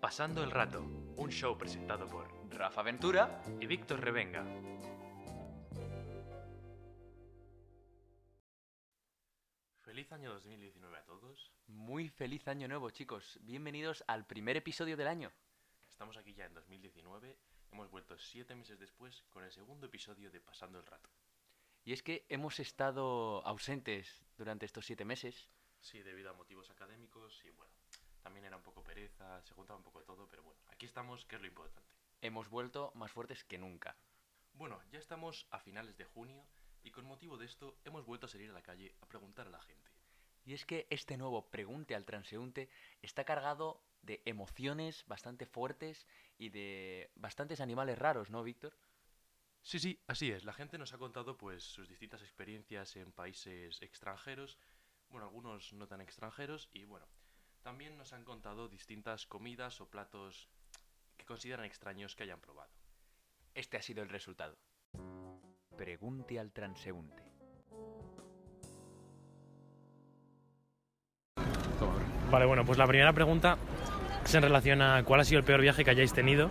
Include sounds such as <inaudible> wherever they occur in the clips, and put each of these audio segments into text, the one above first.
Pasando el rato, un show presentado por Rafa Ventura. y Víctor Revenga. Feliz año 2019 a todos. Muy feliz año nuevo, chicos. Bienvenidos al primer episodio del año. Estamos aquí ya en 2019. Hemos vuelto siete meses después con el segundo episodio de Pasando el rato. Y es que hemos estado ausentes durante estos siete meses. Sí, debido a motivos académicos y bueno, también era un poco pereza, se juntaba un poco todo, pero bueno, aquí estamos, que es lo importante. Hemos vuelto más fuertes que nunca. Bueno, ya estamos a finales de junio y con motivo de esto hemos vuelto a salir a la calle a preguntar a la gente. Y es que este nuevo Pregunte al Transeúnte está cargado de emociones bastante fuertes y de bastantes animales raros, ¿no, Víctor? Sí, sí, así es. La gente nos ha contado pues sus distintas experiencias en países extranjeros, bueno, algunos no tan extranjeros y bueno, también nos han contado distintas comidas o platos que consideran extraños que hayan probado. Este ha sido el resultado. Pregunte al Transeúnte. Vale, bueno, pues la primera pregunta es en relación a cuál ha sido el peor viaje que hayáis tenido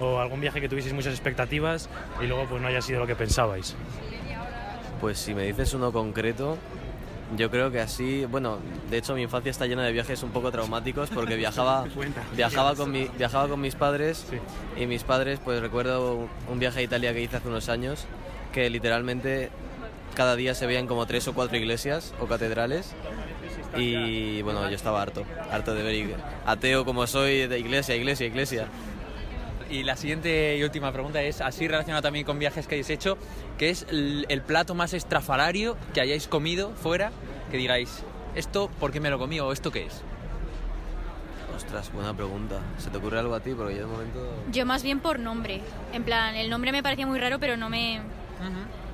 o algún viaje que tuvieseis muchas expectativas y luego pues no haya sido lo que pensabais. Pues si me dices uno concreto, yo creo que así, bueno, de hecho mi infancia está llena de viajes un poco traumáticos porque <laughs> viajaba, <laughs> viajaba, con, mi, <laughs> viajaba con mis padres Sí. y mis padres, pues recuerdo un- viaje a Italia que hice hace unos años que literalmente cada día se veían como tres o cuatro iglesias o catedrales y bueno, yo estaba harto, harto de ver, ateo como soy, de iglesia, iglesia, iglesia. Y la siguiente y última pregunta es, así relacionado también con viajes que hayáis hecho, ¿qué es el, el plato más estrafalario que hayáis comido fuera? Que digáis, ¿esto por qué me lo comí o esto qué es? Ostras, buena pregunta. ¿Se te ocurre algo a ti? Porque yo de momento... Yo más bien por nombre. En plan, el nombre me parecía muy raro, pero no me...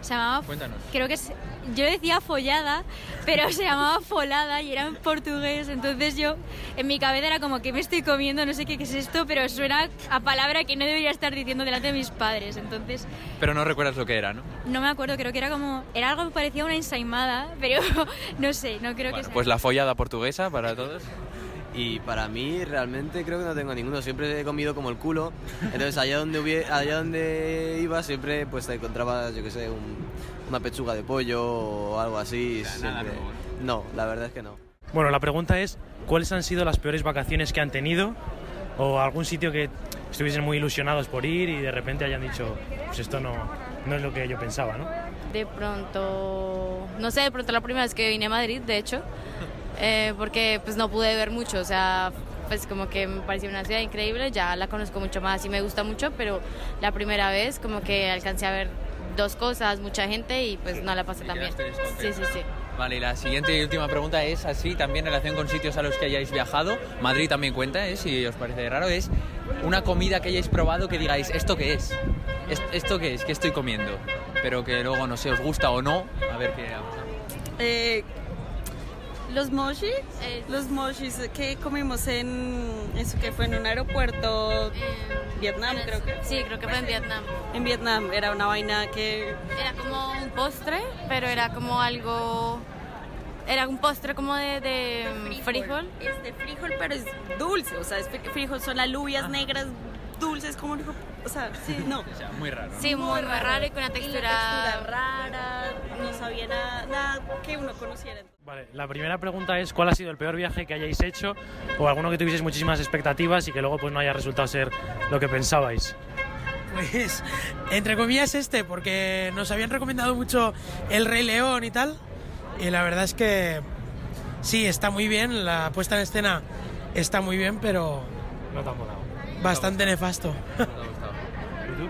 Se llamaba... Cuéntanos. Creo que es... Yo decía follada, pero se llamaba folada y era en portugués. Entonces yo, en mi cabeza era como que me estoy comiendo, no sé qué, qué es esto, pero suena a palabra que no debería estar diciendo delante de mis padres. Entonces, Pero no recuerdas lo que era, ¿no? no me acuerdo, creo que era como... Era algo que parecía una ensaimada, <laughs> pero no sé, no creo que Bueno, sea... pues la follada portuguesa para todos. Y para mí realmente creo que no tengo ninguno. Siempre he comido como el culo. Entonces allá donde hubie- allá donde iba siempre pues te encontrabas, yo qué sé, un- una pechuga de pollo o algo así. sea, nada siempre- nuevo, No, la verdad es que no. Bueno, la pregunta es ¿cuáles han sido las peores vacaciones que han tenido o algún sitio que estuviesen muy ilusionados por ir y de repente hayan dicho pues esto no, no es lo que yo pensaba, ¿no? De pronto, no sé, de pronto la primera vez que vine a Madrid, de hecho, eh, porque pues no pude ver mucho, o sea, pues como que me pareció una ciudad increíble, ya la conozco mucho más y me gusta mucho, pero la primera vez como que alcancé a ver dos cosas, mucha gente y pues no la pasé tan bien. Sí, sí, sí. Vale, y la siguiente y última pregunta es así, también en relación con sitios a los que hayáis viajado. Madrid también cuenta, ¿eh? si os parece raro, es una comida que hayáis probado que digáis, ¿esto qué es? ¿Es- ¿Esto qué es? ¿Qué estoy comiendo? Pero que luego no sé, os gusta o no, a ver qué... Eh, los mochis, Eh, los mochis que comimos en eso que fue en un aeropuerto en- Vietnam, creo que. Sí, creo que fue en Vietnam. en Vietnam era una vaina que Era como un postre, pero era como algo... Era un postre como de, de frijol. es de frijol pero es dulce, o sea, es fri- frijol son alubias negras dulces como dijo, o sea, sí, <laughs> no. O sea, muy raro. ¿no? Sí, muy, muy raro y con una Y la textura... textura rara, no sabía nada, nada que uno conociera. Vale, la primera pregunta es ¿cuál ha sido el peor viaje que hayáis hecho o alguno que tuvieseis muchísimas expectativas y que luego pues no haya resultado ser lo que pensabais? Pues, entre comillas, este, porque nos habían recomendado mucho El Rey León y tal. Y la verdad es que sí, está muy bien, la puesta en escena está muy bien, pero No tan molado. bastante nefasto. ¿Te ha gustado? ¿Y tú?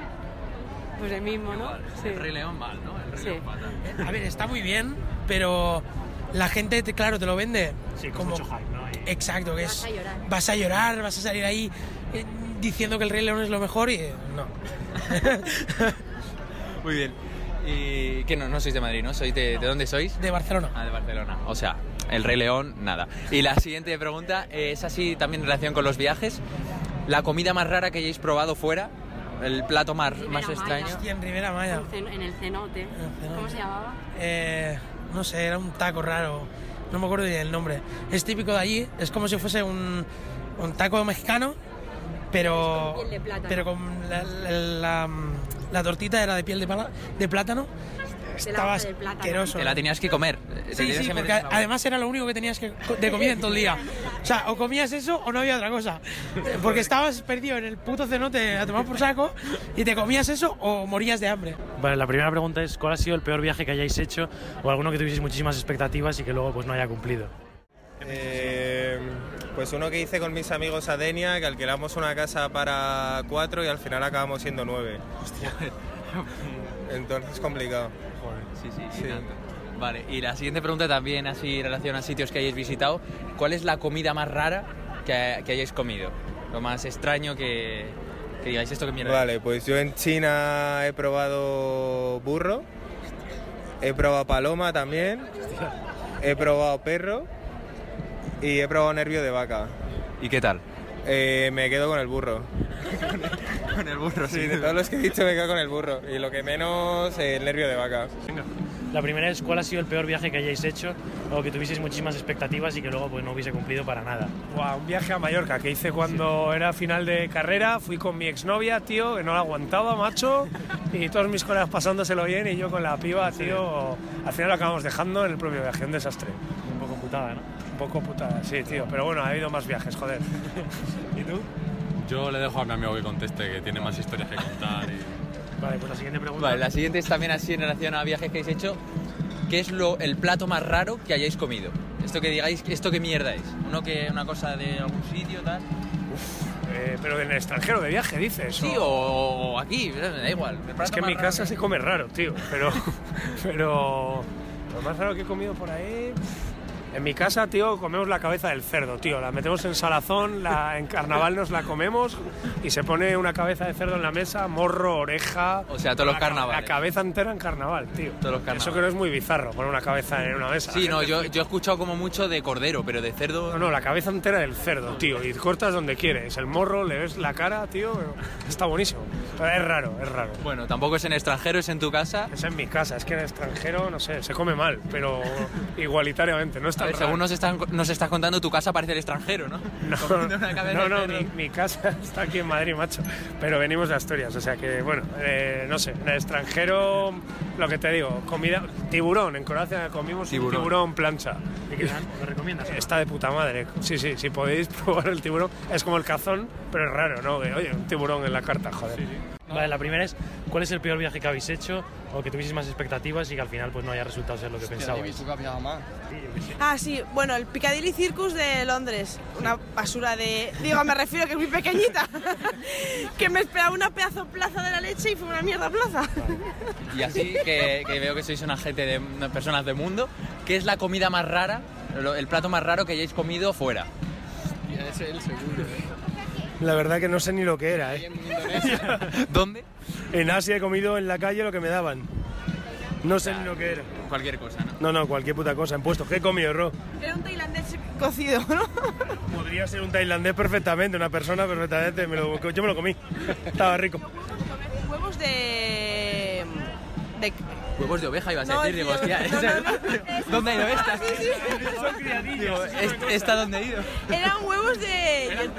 Pues el mismo, ¿no? El Rey León mal, ¿no? El Rey Sí. León fatal. A ver, está muy bien, pero la gente, te- claro, te lo vende Sí, con como... mucho hype, ¿no? Y- Exacto, que es... Vas a llorar. Vas a llorar, vas a salir ahí eh, diciendo que El Rey León es lo mejor y eh, no. <laughs> Muy bien. Y que no, no sois de Madrid, ¿no? ¿Sois de, ¿de dónde sois? De Barcelona. Ah, de Barcelona. O sea, el Rey León, nada. Y la siguiente pregunta es así también en relación con los viajes. La comida más rara que hayáis probado fuera, el plato más, más extraño. Hostia, en Rivera Maya. En el cenote. En el cenote. ¿Cómo se llamaba? Eh, no sé, era un taco raro. No me acuerdo ni el nombre. Es típico de allí, es como si fuese un, un taco mexicano, pero, plátano. pero con la, la- la- la tortita era de piel de plátano. Estaba asqueroso. Te la tenías que comer. Sí, tenías sí, que porque además era lo único que tenías que de comida en todo el día. O sea, o comías eso o no había otra cosa. Porque estabas perdido en el puto cenote a tomar por saco y te comías eso o morías de hambre. Vale, la primera pregunta es ¿cuál ha sido el peor viaje que hayáis hecho o alguno que tuvieseis muchísimas expectativas y que luego pues no haya cumplido? Eh, pues uno que hice con mis amigos a Denia, que alquilamos una casa para cuatro y al final acabamos siendo nueve. Entonces es complicado. Sí, sí, Sí. y tanto. Vale, y la siguiente pregunta también así en relación a sitios que hayáis visitado. ¿Cuál es la comida más rara que, que hayáis comido? Lo más extraño que, que digáis esto que mierda. Vale, pues yo en China he probado burro, he probado paloma también, he probado perro y he probado nervio de vaca. ¿Y qué tal? Eh, me quedo con el burro. <laughs> <laughs> Con el burro, Sí, de todos los que he dicho me quedo con el burro. Y lo que menos, el nervio de vaca. La primera es ¿cuál ha sido el peor viaje que hayáis hecho o que tuvieseis muchísimas expectativas y que luego pues no hubiese cumplido para nada? Buah, un viaje a Mallorca que hice cuando era final de carrera. Fui con mi exnovia, tío, que no la aguantaba, macho. Y todos mis colegas pasándoselo bien y yo con la piba, tío. Al final lo acabamos dejando en el propio viaje, un desastre. Un poco putada, ¿no? Un poco putada, sí, tío. Pero bueno, ha habido más viajes, joder. <laughs> ¿Y tú? Yo le dejo a mi amigo que conteste, que tiene más historias que contar. Y... Vale, pues la siguiente pregunta. Vale, la siguiente es también así en relación a viajes que hayáis hecho. ¿Qué es lo, el plato más raro que hayáis comido? Esto que digáis, ¿esto qué mierda es? Uno que, una cosa de algún sitio, tal. Eh, pero en el extranjero de viaje, dices. Sí, o, o aquí, me da igual. Es que en mi casa se come raro, tío. Pero. <laughs> Pero. Lo más raro que he comido por ahí. En mi casa, tío, comemos la cabeza del cerdo, tío. La metemos en salazón, la, en carnaval nos la comemos y se pone una cabeza de cerdo en la mesa, morro, oreja. O sea, todos los la, ca- carnavales. La cabeza entera en carnaval, tío. Todos los Eso carnavales. que no es muy bizarro, poner una cabeza en una mesa. Sí, no, yo, he escuchado como mucho de cordero, pero de cerdo. No, no, la cabeza entera del cerdo, tío. Y cortas donde quieres. El morro, le ves la cara, tío. Está buenísimo. Pero es raro, es raro. Bueno, tampoco es en extranjero, es en tu casa. Es en mi casa, es que en extranjero, no sé, se come mal, pero igualitariamente, no es A tan ver, raro. según nos, están, nos estás contando, tu casa parece el extranjero, ¿no? <laughs> No, no, no, mi, mi casa <laughs> está aquí en Madrid, macho. Pero venimos de Asturias, o sea que, bueno, eh, no sé, en el extranjero, lo que te digo, comida, tiburón, en Croacia comimos Tiburón. un tiburón plancha. ¿Y qué tal? ¿Lo recomiendas? Está de puta madre, sí, sí, si podéis <laughs> probar el tiburón, es como el cazón, pero es raro, ¿no? Oye, un tiburón en la carta, joder. Vale, la primera es ¿cuál es el peor viaje que habéis hecho o que tuvieseis más expectativas y que al final pues no haya resultado ser lo que pensabais? Ah, sí, bueno, el Piccadilly Circus de Londres. Una basura de. Digo, me refiero que es muy pequeñita. <laughs> que me esperaba una pedazo plaza de la leche y fue una mierda plaza. Y así que, que veo que sois una gente de de personas del mundo. ¿Qué es la comida más rara, el plato más raro que hayáis comido fuera? La verdad que no sé ni lo que era, ¿eh? <laughs> ¿Dónde? En Asia he comido en la calle lo que me daban. No sé ni lo que era. Cualquier cosa, ¿no? No, no, cualquier puta cosa. En puesto, ¿qué he comido, Ro? Era un tailandés cocido, ¿no? Podría ser un tailandés perfectamente, una persona perfectamente. me lo- yo me lo comí. Estaba rico. Huevos de. de Huevos de oveja ibas a decir, digo, hostia. <laughs> <laughs> ¿dónde ha ido esta? Sí, sí. <laughs> Son criadillas. Digo, ¿est- ¿esta dónde ha ido? Eran huevos de.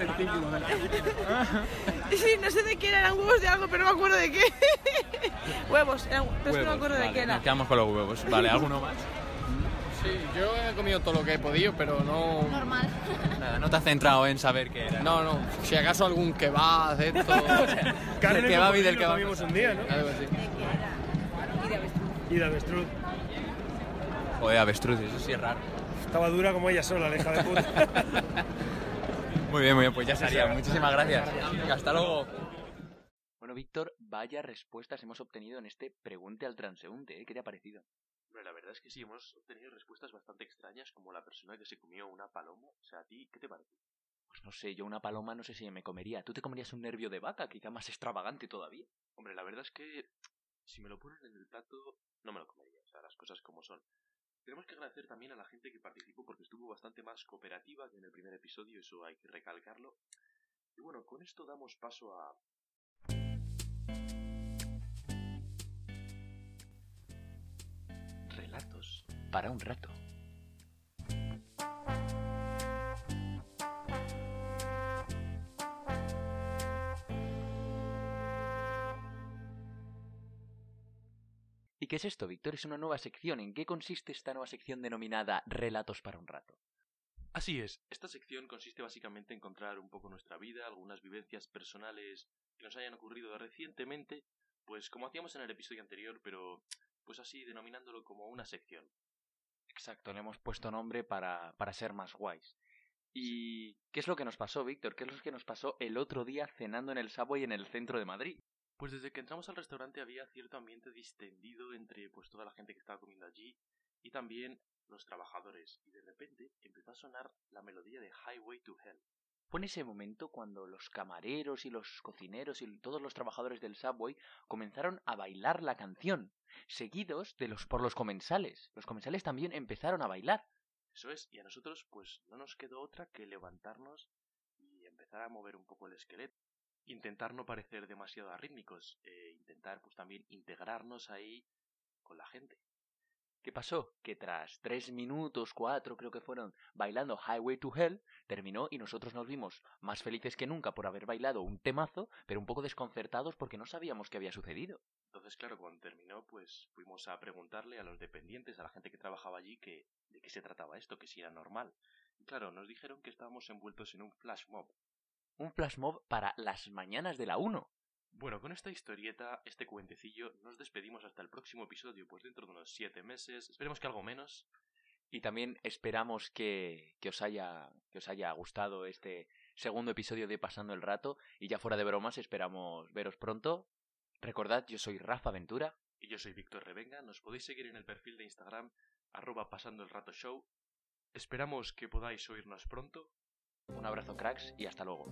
Sí, no sé de qué eran, eran huevos de algo, pero no me acuerdo de qué. huevos, eran, pero es que no me Huevos, acuerdo de qué era. Nos quedamos con los huevos. Vale, ¿alguno más? Sí, yo he comido todo lo que he podido, pero no... Normal. Nada, no te has centrado en saber qué era. No, no, si acaso algún kebab, esto... Carne Del kebab y del lo kebab. comimos un día, ¿no? algo así. Y de avestruz. Joder, avestruz, eso sí es raro. Estaba dura como ella sola, la hija de puta. <laughs> Muy bien, muy bien, pues ya estaría. Muchísimas gracias. Hasta luego. Bueno, Víctor, vaya respuestas hemos obtenido en este Pregunte al Transeúnte, ¿eh? ¿Qué te ha parecido? Hombre, la verdad es que sí, hemos obtenido respuestas bastante extrañas, como la persona que se comió una paloma. O sea, ¿a ti qué te parece? Pues no sé, yo una paloma no sé si me comería. ¿Tú te comerías un nervio de vaca? Quizá más extravagante todavía. Hombre, la verdad es que si me lo ponen en el plato, no me lo comería. O sea, las cosas como son. Tenemos que agradecer también a la gente que participó porque estuvo bastante más cooperativa que en el primer episodio, eso hay que recalcarlo. Y bueno, con esto damos paso a... Relatos para un rato. ¿Y qué es esto, Víctor? Es una nueva sección. ¿En qué consiste esta nueva sección denominada Relatos para un rato? Así es, esta sección consiste básicamente en contar un poco nuestra vida, algunas vivencias personales que nos hayan ocurrido recientemente, pues como hacíamos en el episodio anterior, pero pues así denominándolo como una sección. Exacto, le hemos puesto nombre para, para ser más guays. ¿Y qué es lo que nos pasó, Víctor? ¿Qué es lo que nos pasó el otro día cenando en el Subway en el centro de Madrid? Pues desde que entramos al restaurante había cierto ambiente distendido entre pues toda la gente que estaba comiendo allí y también los trabajadores y de repente empezó a sonar la melodía de Highway to Hell. Fue en ese momento cuando los camareros y los cocineros y todos los trabajadores del Subway comenzaron a bailar la canción, seguidos de los por los comensales. Los comensales también empezaron a bailar. Eso es, y a nosotros pues no nos quedó otra que levantarnos y empezar a mover un poco el esqueleto. Intentar no parecer demasiado arrítmicos, e intentar pues también integrarnos ahí con la gente. ¿Qué pasó? Que tras tres minutos, cuatro creo que fueron, bailando Highway to Hell, terminó y nosotros nos vimos más felices que nunca por haber bailado un temazo, pero un poco desconcertados porque no sabíamos qué había sucedido. Entonces, claro, cuando terminó, pues fuimos a preguntarle a los dependientes, a la gente que trabajaba allí, que de qué se trataba esto, que si era normal. Y claro, nos dijeron que estábamos envueltos en un flash mob. Un flash mob para las mañanas de la 1. Bueno, con esta historieta, este cuentecillo, nos despedimos hasta el próximo episodio, pues dentro de unos siete meses, esperemos que algo menos. Y también esperamos que, que, os haya, que os haya gustado este segundo episodio de Pasando el Rato. Y ya fuera de bromas, esperamos veros pronto. Recordad, yo soy Rafa Ventura. Y yo soy Víctor Revenga. Nos podéis seguir en el perfil de Instagram, arroba Pasando el Rato Show. Esperamos que podáis oírnos pronto. Un abrazo, cracks, y hasta luego.